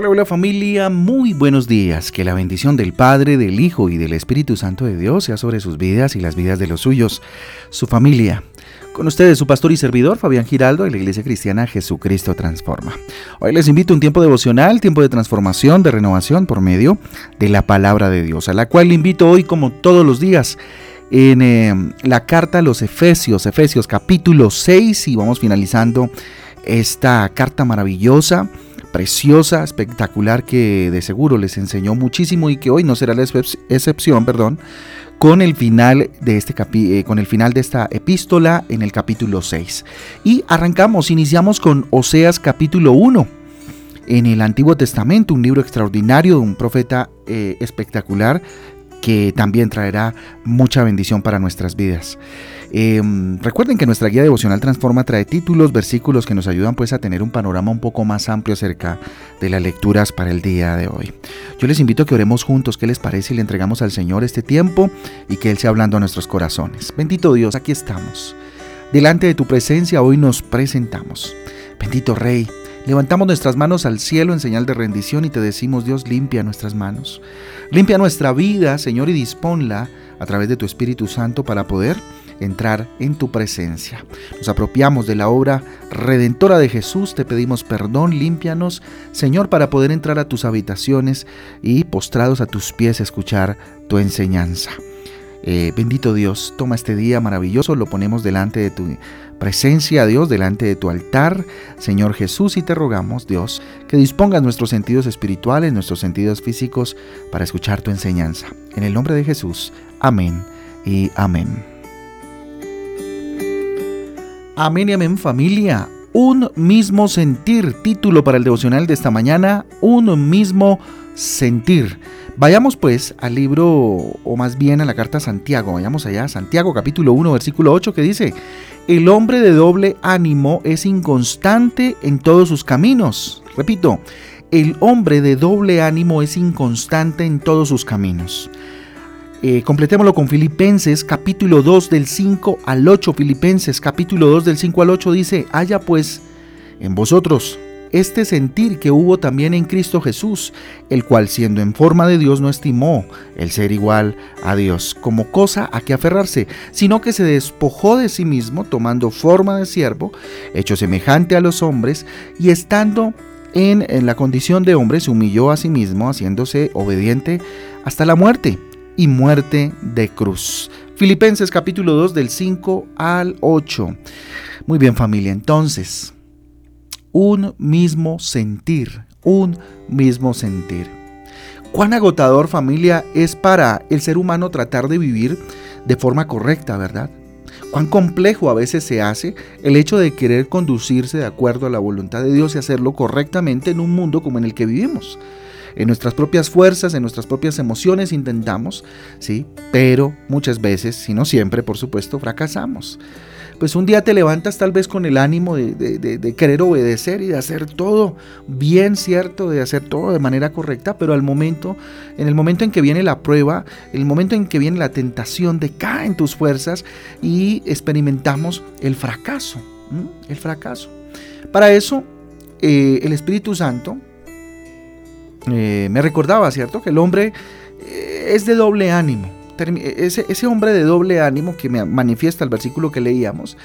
Hola, hola familia, muy buenos días. Que la bendición del Padre, del Hijo y del Espíritu Santo de Dios sea sobre sus vidas y las vidas de los suyos, su familia. Con ustedes su pastor y servidor Fabián Giraldo de la Iglesia Cristiana Jesucristo Transforma. Hoy les invito a un tiempo devocional, tiempo de transformación, de renovación por medio de la palabra de Dios, a la cual le invito hoy como todos los días en eh, la carta a los Efesios, Efesios capítulo 6 y vamos finalizando esta carta maravillosa preciosa, espectacular, que de seguro les enseñó muchísimo y que hoy no será la excepción, perdón, con el final de este eh, con el final de esta epístola en el capítulo 6. Y arrancamos, iniciamos con Oseas capítulo 1. En el Antiguo Testamento, un libro extraordinario de un profeta eh, espectacular que también traerá mucha bendición para nuestras vidas. Em, recuerden que nuestra guía devocional Transforma trae títulos, versículos que nos ayudan pues a tener un panorama un poco más amplio acerca de las lecturas para el día de hoy. Yo les invito a que oremos juntos, ¿qué les parece? Y le entregamos al Señor este tiempo y que Él sea hablando a nuestros corazones. Bendito Dios, aquí estamos. Delante de tu presencia hoy nos presentamos. Bendito Rey, levantamos nuestras manos al cielo en señal de rendición y te decimos, Dios, limpia nuestras manos. Limpia nuestra vida, Señor, y disponla a través de tu Espíritu Santo para poder entrar en tu presencia. Nos apropiamos de la obra redentora de Jesús, te pedimos perdón, límpianos, Señor, para poder entrar a tus habitaciones y postrados a tus pies escuchar tu enseñanza. Eh, bendito Dios, toma este día maravilloso, lo ponemos delante de tu presencia, Dios, delante de tu altar, Señor Jesús, y te rogamos, Dios, que dispongas nuestros sentidos espirituales, nuestros sentidos físicos, para escuchar tu enseñanza. En el nombre de Jesús, amén y amén. Amén amén familia. Un mismo sentir. Título para el devocional de esta mañana. Un mismo sentir. Vayamos pues al libro, o más bien a la carta a Santiago. Vayamos allá. Santiago capítulo 1 versículo 8 que dice, el hombre de doble ánimo es inconstante en todos sus caminos. Repito, el hombre de doble ánimo es inconstante en todos sus caminos. Eh, completémoslo con Filipenses capítulo 2 del 5 al 8. Filipenses capítulo 2 del 5 al 8 dice, haya pues en vosotros este sentir que hubo también en Cristo Jesús, el cual siendo en forma de Dios no estimó el ser igual a Dios como cosa a que aferrarse, sino que se despojó de sí mismo, tomando forma de siervo, hecho semejante a los hombres, y estando en, en la condición de hombre, se humilló a sí mismo, haciéndose obediente hasta la muerte y muerte de cruz. Filipenses capítulo 2 del 5 al 8. Muy bien familia, entonces, un mismo sentir, un mismo sentir. Cuán agotador familia es para el ser humano tratar de vivir de forma correcta, ¿verdad? Cuán complejo a veces se hace el hecho de querer conducirse de acuerdo a la voluntad de Dios y hacerlo correctamente en un mundo como en el que vivimos en nuestras propias fuerzas, en nuestras propias emociones intentamos, ¿sí? Pero muchas veces, si no siempre, por supuesto, fracasamos. Pues un día te levantas tal vez con el ánimo de, querer obedecer y de hacer todo bien cierto, de hacer todo de manera correcta, pero al momento, en el momento en que viene la prueba, el momento en que viene la tentación, decaen tus fuerzas y experimentamos el fracaso, el fracaso. Para eso, eh, el Espíritu Santo, eh, me recordaba, ¿cierto? Que el hombre eh, es de doble ánimo. Ese, hombre de doble ánimo que me manifiesta el versículo que leíamos,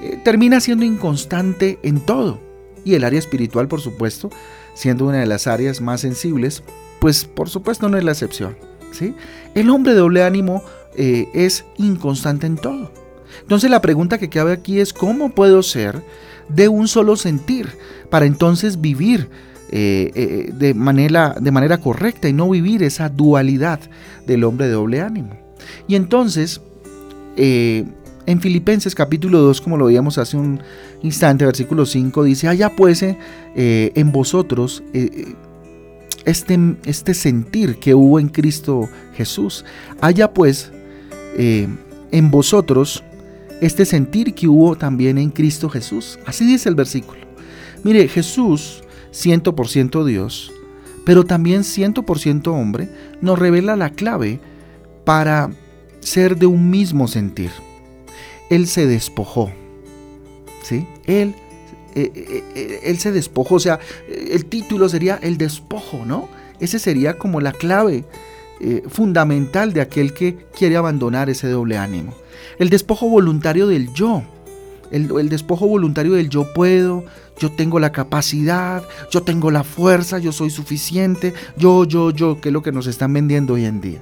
eh, termina siendo inconstante en todo. Y el área espiritual, por supuesto, siendo una de las áreas más sensibles, pues por supuesto no es la excepción. ¿sí? El hombre de doble ánimo es inconstante en todo. Entonces la pregunta que cabe aquí es, ¿cómo puedo ser de un solo sentir para entonces vivir eh, eh, de, manera, de manera correcta y no vivir esa dualidad del hombre de doble ánimo. Y entonces, eh, en Filipenses capítulo 2, como lo veíamos hace un instante, versículo 5, dice, haya pues en vosotros este, este sentir que hubo en Cristo Jesús. Haya pues en vosotros este sentir que hubo también en Cristo Jesús. Así dice el versículo. Mire, Jesús 100% Dios, pero también 100% hombre, nos revela la clave para ser de un mismo sentir. Él se despojó. ¿sí? Él él se despojó, o sea, el título sería el despojo, ¿no? Ese sería como la clave fundamental de aquel que quiere abandonar ese doble ánimo. El despojo voluntario del yo. El, despojo voluntario del yo puedo, yo tengo la capacidad, yo tengo la fuerza, yo soy suficiente, yo, yo, yo, que es lo que nos están vendiendo hoy en día.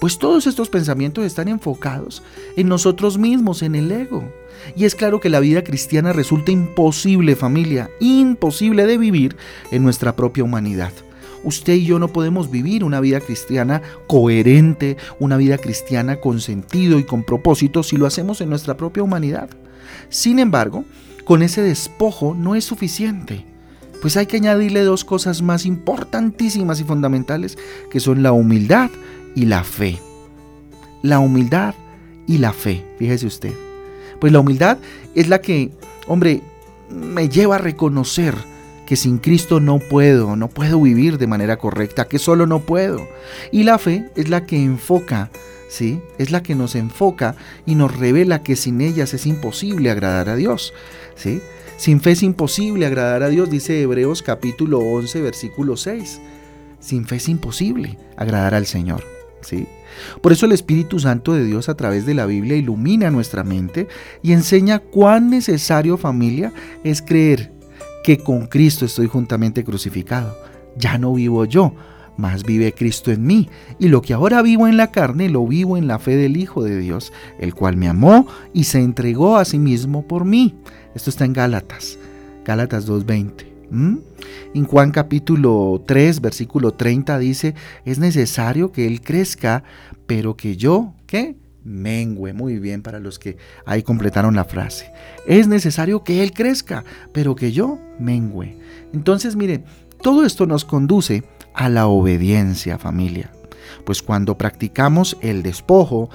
Pues todos estos pensamientos están enfocados en nosotros mismos, en el ego. Y es claro que la vida cristiana resulta imposible, familia, imposible de vivir en nuestra propia humanidad. Usted y yo no podemos vivir una vida cristiana coherente, una vida cristiana con sentido y con propósito si lo hacemos en nuestra propia humanidad. Sin embargo, con ese despojo no es suficiente, pues hay que añadirle dos cosas más importantísimas y fundamentales, que son la humildad y la fe. La humildad y la fe, fíjese usted. Pues la humildad es la que, hombre, me lleva a reconocer que sin Cristo no puedo, no puedo vivir de manera correcta, que solo no puedo. Y la fe es la que enfoca, ¿sí? Es la que nos enfoca y nos revela que sin ellas es imposible agradar a Dios, ¿sí? Sin fe es imposible agradar a Dios, dice Hebreos capítulo 11, versículo 6. Sin fe es imposible agradar al Señor, ¿sí? Por eso el Espíritu Santo de Dios a través de la Biblia ilumina nuestra mente y enseña cuán necesario familia es creer que con Cristo estoy juntamente crucificado. Ya no vivo yo, mas vive Cristo en mí, y lo que ahora vivo en la carne lo vivo en la fe del Hijo de Dios, el cual me amó y se entregó a sí mismo por mí. Esto está en Gálatas, Gálatas 2.20. En Juan capítulo 3, versículo 30 dice, es necesario que Él crezca, pero que yo, ¿qué? Mengue. Muy bien para los que ahí completaron la frase. Es necesario que Él crezca, pero que yo mengue. Entonces, miren, todo esto nos conduce a la obediencia, familia. Pues cuando practicamos el despojo,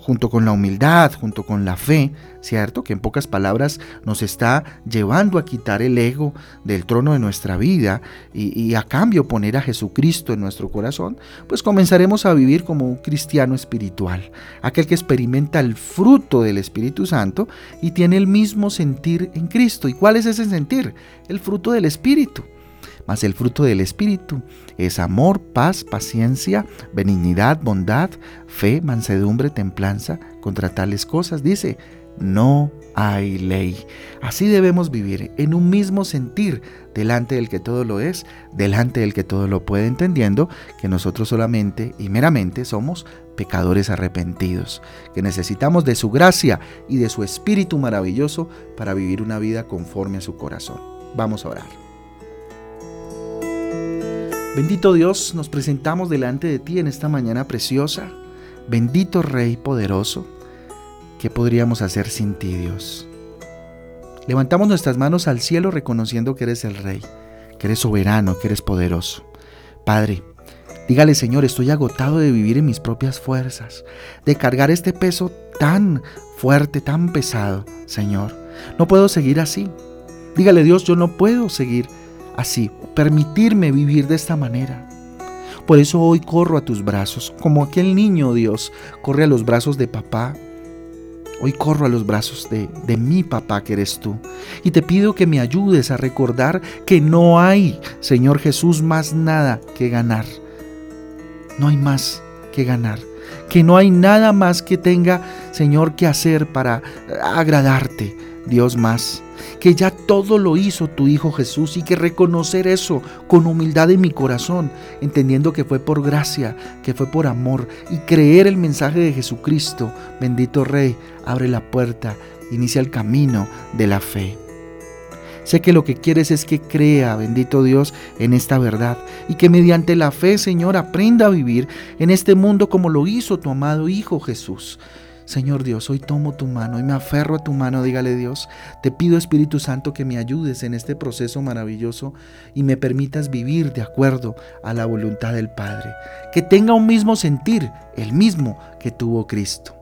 junto con la humildad, junto con la fe, ¿cierto? Que en pocas palabras nos está llevando a quitar el ego del trono de nuestra vida y, a cambio poner a Jesucristo en nuestro corazón, pues comenzaremos a vivir como un cristiano espiritual, aquel que experimenta el fruto del Espíritu Santo y tiene el mismo sentir en Cristo. ¿Y cuál es ese sentir? El fruto del Espíritu. Mas el fruto del Espíritu es amor, paz, paciencia, benignidad, bondad, fe, mansedumbre, templanza. Contra tales cosas dice, no hay ley. Así debemos vivir en un mismo sentir delante del que todo lo es, delante del que todo lo puede, entendiendo que nosotros solamente y meramente somos pecadores arrepentidos, que necesitamos de su gracia y de su espíritu maravilloso para vivir una vida conforme a su corazón. Vamos a orar. Bendito Dios, nos presentamos delante de ti en esta mañana preciosa. Bendito Rey poderoso, ¿qué podríamos hacer sin ti, Dios? Levantamos nuestras manos al cielo reconociendo que eres el Rey, que eres soberano, que eres poderoso. Padre, dígale Señor, estoy agotado de vivir en mis propias fuerzas, de cargar este peso tan fuerte, tan pesado, Señor. No puedo seguir así. Dígale Dios, yo no puedo seguir así, permitirme vivir de esta manera. Por eso hoy corro a tus brazos, como aquel niño, Dios, corre a los brazos de papá. Hoy corro a los brazos de, de mi papá que eres tú. Y te pido que me ayudes a recordar que no hay, Señor Jesús, más nada que ganar. No hay más que ganar. Que no hay nada más que tenga, Señor, que hacer para agradarte, Dios más que ya todo lo hizo tu Hijo Jesús y que reconocer eso con humildad en mi corazón, entendiendo que fue por gracia, que fue por amor y creer el mensaje de Jesucristo, bendito Rey, abre la puerta, inicia el camino de la fe. Sé que lo que quieres es que crea, bendito Dios, en esta verdad y que mediante la fe, Señor, aprenda a vivir en este mundo como lo hizo tu amado Hijo Jesús. Señor Dios, hoy tomo tu mano y me aferro a tu mano, dígale Dios, te pido Espíritu Santo que me ayudes en este proceso maravilloso y me permitas vivir de acuerdo a la voluntad del Padre, que tenga un mismo sentir, el mismo que tuvo Cristo.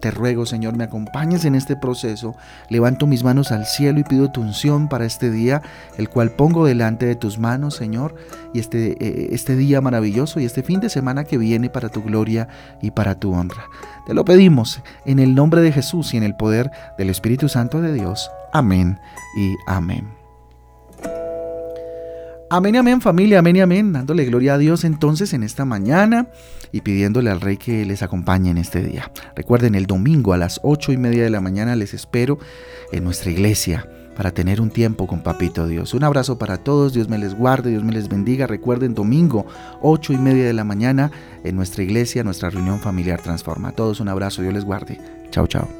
Te ruego, Señor, me acompañes en este proceso. Levanto mis manos al cielo y pido tu unción para este día, el cual pongo delante de tus manos, Señor, y este, eh, este día maravilloso y este fin de semana que viene para tu gloria y para tu honra. Te lo pedimos en el nombre de Jesús y en el poder del Espíritu Santo de Dios. Amén y amén. Amén amén familia, amén amén, dándole gloria a Dios entonces en esta mañana y pidiéndole al Rey que les acompañe en este día. Recuerden, el domingo a las ocho y media de la mañana les espero en nuestra iglesia para tener un tiempo con Papito Dios. Un abrazo para todos, Dios me les guarde, Dios me les bendiga. Recuerden, domingo, ocho y media de la mañana, en nuestra iglesia, nuestra reunión familiar transforma. A todos un abrazo, Dios les guarde. Chao, chao.